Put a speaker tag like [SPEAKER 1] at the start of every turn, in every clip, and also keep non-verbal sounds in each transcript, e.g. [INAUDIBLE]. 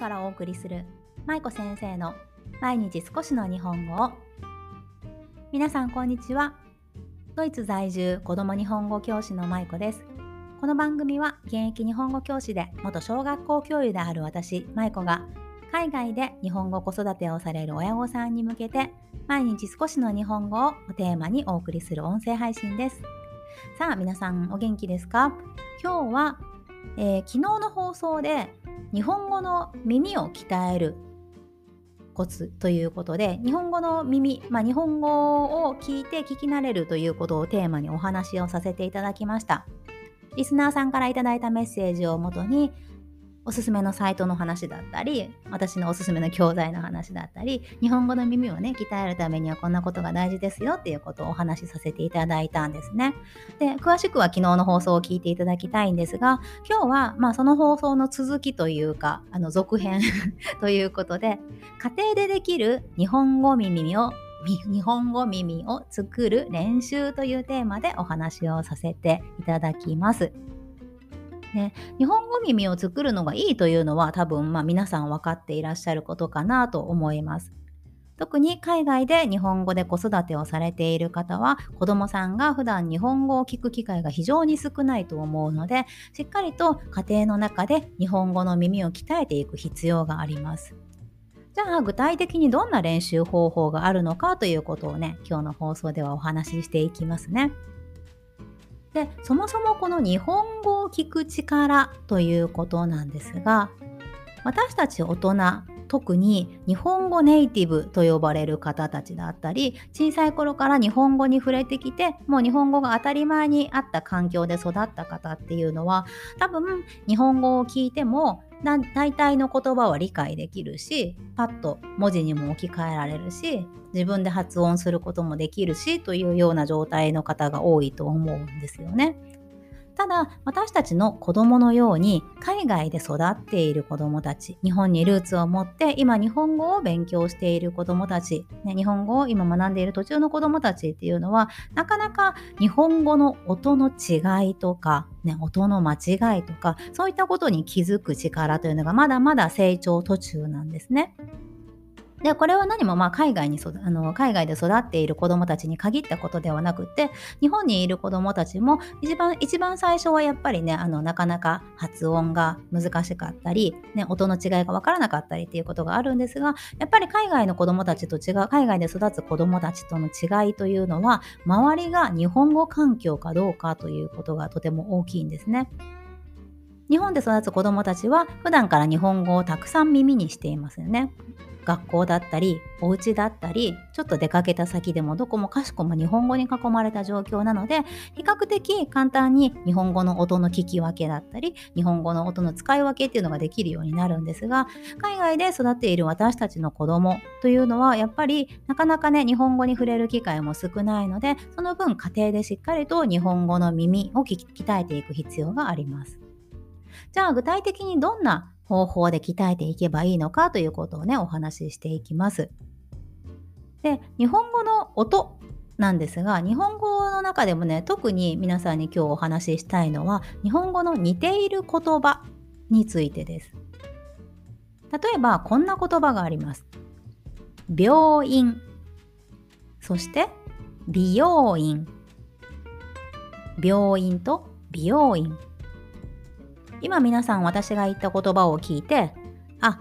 [SPEAKER 1] からお送りする舞子先生の毎日少しの日本語を。皆さんこんにちは。ドイツ在住子供日本語教師の舞子です。この番組は現役日本語教師で元小学校教諭である私舞子が海外で日本語子育てをされる親御さんに向けて毎日少しの日本語をテーマにお送りする音声配信です。さあ皆さんお元気ですか？今日は、えー、昨日の放送で日本語の耳を鍛えるコツということで日本語の耳、まあ、日本語を聞いて聞き慣れるということをテーマにお話をさせていただきました。リスナーさんから頂いたメッセージをもとにおすすめのサイトの話だったり私のおすすめの教材の話だったり日本語の耳をね鍛えるためにはこんなことが大事ですよっていうことをお話しさせていただいたんですねで詳しくは昨日の放送を聞いていただきたいんですが今日はまあその放送の続きというかあの続編 [LAUGHS] ということで家庭でできる日本語耳を日本語耳を作る練習というテーマでお話をさせていただきます。ね、日本語耳を作るのがいいというのは多分、まあ、皆さん分かっていらっしゃることかなと思います。特に海外で日本語で子育てをされている方は子どもさんが普段日本語を聞く機会が非常に少ないと思うのでしっかりと家庭の中で日本語の耳を鍛えていく必要があります。じゃあ具体的にどんな練習方法があるのかということをね今日の放送ではお話ししていきますね。でそもそもこの日本語を聞く力ということなんですが私たち大人特に日本語ネイティブと呼ばれる方たちだったり小さい頃から日本語に触れてきてもう日本語が当たり前にあった環境で育った方っていうのは多分日本語を聞いても大体の言葉は理解できるしパッと文字にも置き換えられるし自分で発音することもできるしというような状態の方が多いと思うんですよね。ただ私たちの子供のように海外で育っている子供たち日本にルーツを持って今日本語を勉強している子供たち、ね、日本語を今学んでいる途中の子供たちっていうのはなかなか日本語の音の違いとか、ね、音の間違いとかそういったことに気づく力というのがまだまだ成長途中なんですね。でこれは何もまあ海外にあの海外で育っている子どもたちに限ったことではなくて日本にいる子どもたちも一番一番最初はやっぱりねあのなかなか発音が難しかったり、ね、音の違いが分からなかったりっていうことがあるんですがやっぱり海外の子どもたちと違う海外で育つ子どもたちとの違いというのは周りが日本語環境かどうかということがとても大きいんですね。日本で育つ子どもたちは普段から日本語をたくさん耳にしていますよね。学校だったりお家だったりちょっと出かけた先でもどこもかしこも日本語に囲まれた状況なので比較的簡単に日本語の音の聞き分けだったり日本語の音の使い分けっていうのができるようになるんですが海外で育っている私たちの子供というのはやっぱりなかなかね日本語に触れる機会も少ないのでその分家庭でしっかりと日本語の耳を鍛えていく必要があります。じゃあ具体的にどんな方法で鍛えていけばいいのかということをねお話ししていきます。で日本語の音なんですが日本語の中でもね特に皆さんに今日お話ししたいのは日本語の似ている言葉についてです。例えばこんな言葉があります。病院そして美容院病院と美容院今皆さん私が言った言葉を聞いてあ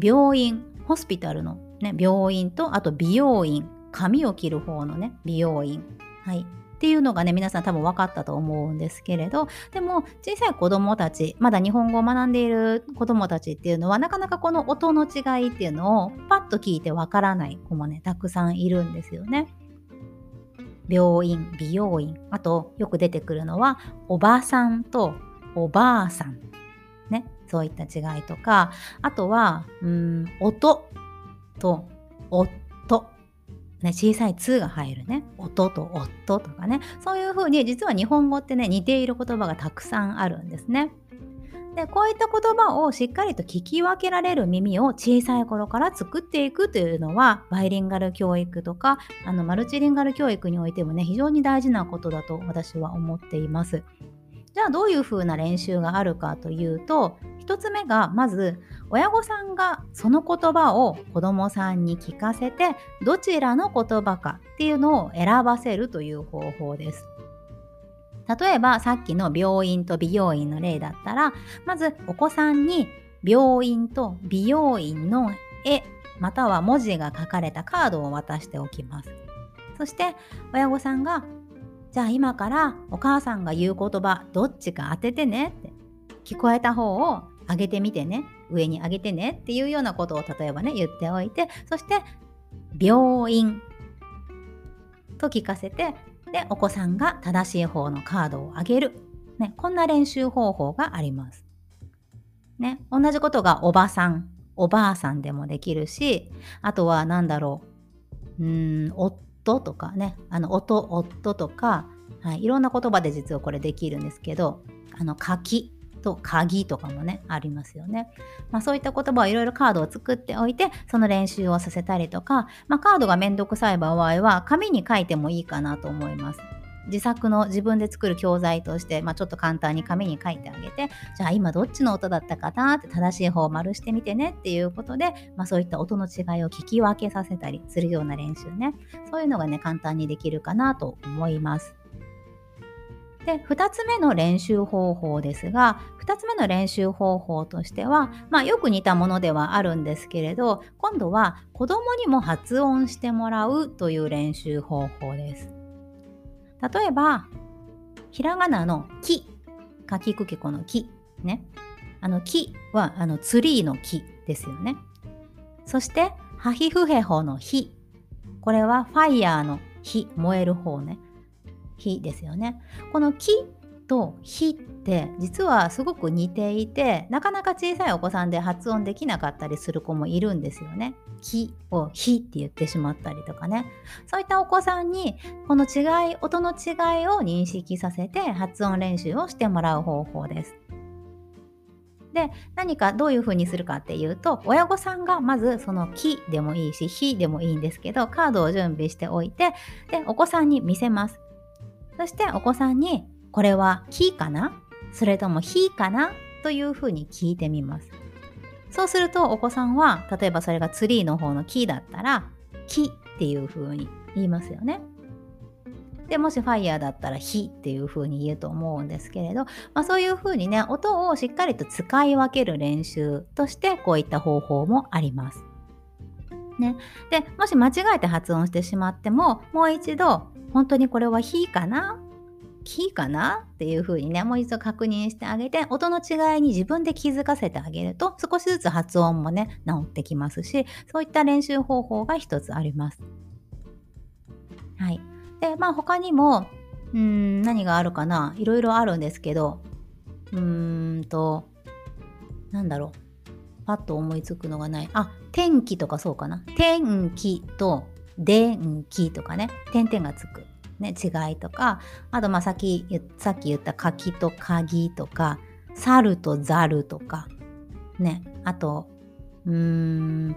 [SPEAKER 1] 病院ホスピタルの、ね、病院とあと美容院髪を切る方のね美容院はいっていうのがね皆さん多分分かったと思うんですけれどでも小さい子どもたちまだ日本語を学んでいる子どもたちっていうのはなかなかこの音の違いっていうのをパッと聞いて分からない子もねたくさんいるんですよね。病院美容院あとよく出てくるのはおばさんとおばあさん、ね、そういった違いとか。あとはうん音と夫。ね、小さい「つ」が入るね。音と夫とかね。そういうふうに実は日本語ってね似ている言葉がたくさんあるんですね。でこういった言葉をしっかりと聞き分けられる耳を小さい頃から作っていくというのはバイリンガル教育とかあのマルチリンガル教育においてもね非常に大事なことだと私は思っています。じゃあどういうふうな練習があるかというと1つ目がまず親御さんがその言葉を子どもさんに聞かせてどちらの言葉かっていうのを選ばせるという方法です。例えばさっきの病院と美容院の例だったらまずお子さんに病院と美容院の絵または文字が書かれたカードを渡しておきます。そして親御さんがじゃあ今からお母さんが言う言葉どっちか当ててねって。聞こえた方を上げてみてね。上に上げてねっていうようなことを例えばね言っておいて。そして病院と聞かせて。でお子さんが正しい方のカードを上げる、ね、こんな練習方法があります。ね、同じことがおばさんおばあさんでもできるしあとは何だろう。うん夫とかねあの音夫とか、はい、いろんな言葉で実はこれできるんですけどあの柿と鍵とかもねありますよね、まあ、そういった言葉をいろいろカードを作っておいてその練習をさせたりとか、まあ、カードがめんどくさい場合は紙に書いてもいいかなと思います。自作の自分で作る教材として、まあ、ちょっと簡単に紙に書いてあげてじゃあ今どっちの音だったかなって正しい方を丸してみてねっていうことで、まあ、そういった音の違いを聞き分けさせたりするような練習ねそういうのがね簡単にできるかなと思います。で2つ目の練習方法ですが2つ目の練習方法としては、まあ、よく似たものではあるんですけれど今度は子供にも発音してもらうという練習方法です。例えばひらがなの「木」かきくけこの「木」ね。あの「木」はあのツリーの「木」ですよね。そしてハヒフヘホの「ひ」これはファイヤーの「火」燃える方ね。火ですよね。この木と火って実はすごく似ていてなかなか小さいお子さんで発音できなかったりする子もいるんですよね。木を火って言ってしまったりとかね。そういったお子さんにこの違い音の違いを認識させて発音練習をしてもらう方法です。で何かどういうふうにするかっていうと親御さんがまずその「木」でもいいし「火」でもいいんですけどカードを準備しておいてでお子さんに見せます。そしてお子さんにこれは木かな？それとも火かなというふうに聞いてみます。そうするとお子さんは例えばそれがツリーの方の木だったら木っていうふうに言いますよね。でもしファイヤーだったら火っていう風に言うと思うんですけれど、まあ、そういう風にね音をしっかりと使い分ける練習としてこういった方法もあります。ね、でもし間違えて発音してしまってももう一度本当にこれは火かな木かなっていう風にねもう一度確認してあげて音の違いに自分で気づかせてあげると少しずつ発音もね治ってきますしそういった練習方法が一つあります。はい、でまあ他にもうん何があるかな？いろいろあるんですけどうーんとなんだろう。パッと思いつくのがない。あ天気とかそうかな。天気と電気とかね。点々がつく、ね、違いとかあとまあさっきさっき言った柿と鍵とか猿とザルとかねあとうーん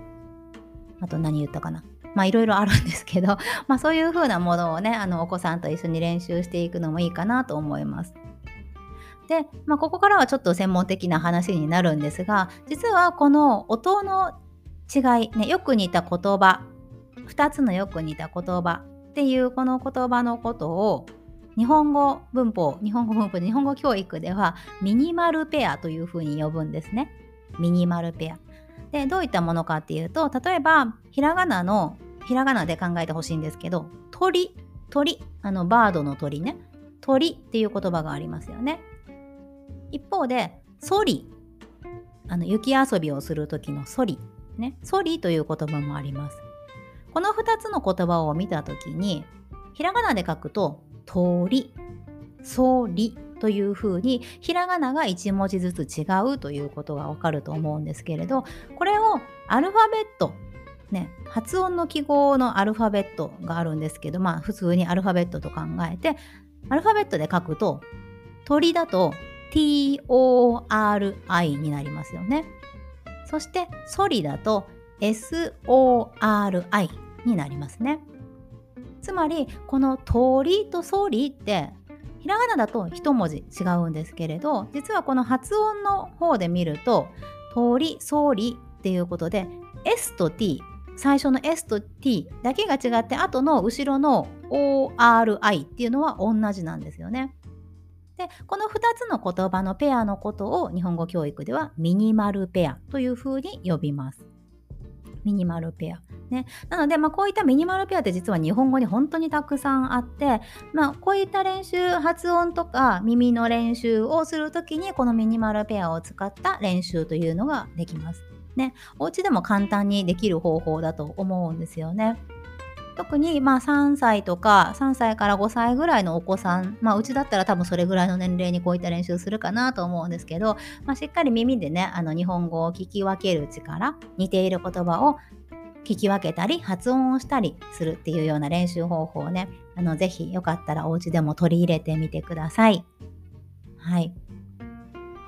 [SPEAKER 1] あと何言ったかなまあいろいろあるんですけど、[LAUGHS] まあそういう風なものをね、あのお子さんと一緒に練習していくのもいいかなと思います。で、まあ、ここからはちょっと専門的な話になるんですが、実はこの音の違い、ね、よく似た言葉2つのよく似た言葉っていうこの言葉のことを日本語文法日本語文法日本語教育ではミニマルペアというふうに呼ぶんですね。ミニマルペア。でどういったものかっていうと例えばひらがなのひらがなで考えてほしいんですけど鳥鳥あのバードの鳥ね鳥っていう言葉がありますよね。一方でソリあの雪遊びをする時のソリねソリという言葉もあります。この2つの言葉を見た時にひらがなで書くと「鳥」「そり」というふうにひらがなが1文字ずつ違うということがわかると思うんですけれどこれをアルファベットね、発音の記号のアルファベットがあるんですけどまあ普通にアルファベットと考えてアルファベットで書くと鳥だと TORI になりますよね。そしてソリだと SORI になりますね。つまりこの通りとソリってひらがなだと一文字違うんですけれど実はこの発音の方で見ると通り総理っていうことで S と T 最初の S と T だけが違って後の後ろの ORI っていうのは同じなんですよね。でこの2つの言葉のペアのことを日本語教育ではミニマルペアというふうに呼びます。ミニマルペア。ね、なので、まあ、こういったミニマルペアって実は日本語に本当にたくさんあって、まあ、こういった練習発音とか耳の練習をする時にこのミニマルペアを使った練習というのができます。ね、お家でも簡単にできる方法だと思うんですよね。特にまあ3歳とか3歳から5歳ぐらいのお子さん、まあ、うちだったら多分それぐらいの年齢にこういった練習するかなと思うんですけど、まあ、しっかり耳でねあの日本語を聞き分ける力似ている言葉を聞き分けたり発音をしたりするっていうような練習方法をねあのぜひよかったらお家でも取り入れてみてください。はい。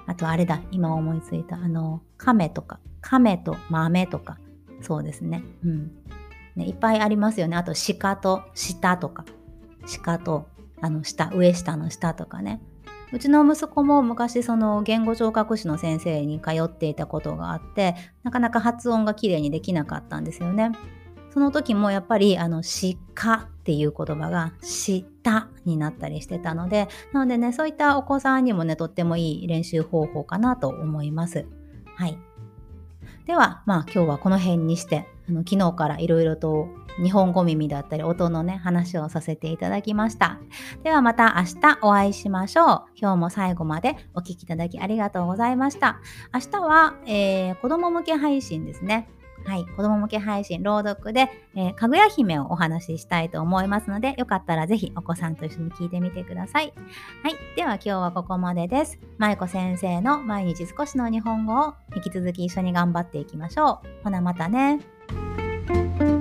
[SPEAKER 1] あとあれだ今思いついたあの亀とか亀と豆とかそうですね。うん。ね、いっぱいありますよね。あと鹿と下とか鹿とあの下上下の下とかね。うちの息子も昔その言語聴覚士の先生に通っていたことがあってなかなか発音がきれいにできなかったんですよね。その時もやっぱりあの鹿っていう言葉が下になったりしてたのでなのでねそういったお子さんにもねとってもいい練習方法かなと思います。はい。ではまあ今日はこの辺にしてあの昨日からいろいろと日本語耳だったり音のね話をさせていただきましたではまた明日お会いしましょう今日も最後までお聴きいただきありがとうございました明日は、えー、子供向け配信ですねはい、子供向け配信、朗読で、えー、かぐや姫をお話ししたいと思いますので、よかったらぜひお子さんと一緒に聞いてみてください。はい、では今日はここまでです。まいこ先生の毎日少しの日本語を引き続き一緒に頑張っていきましょう。ほなまたね。Thank you.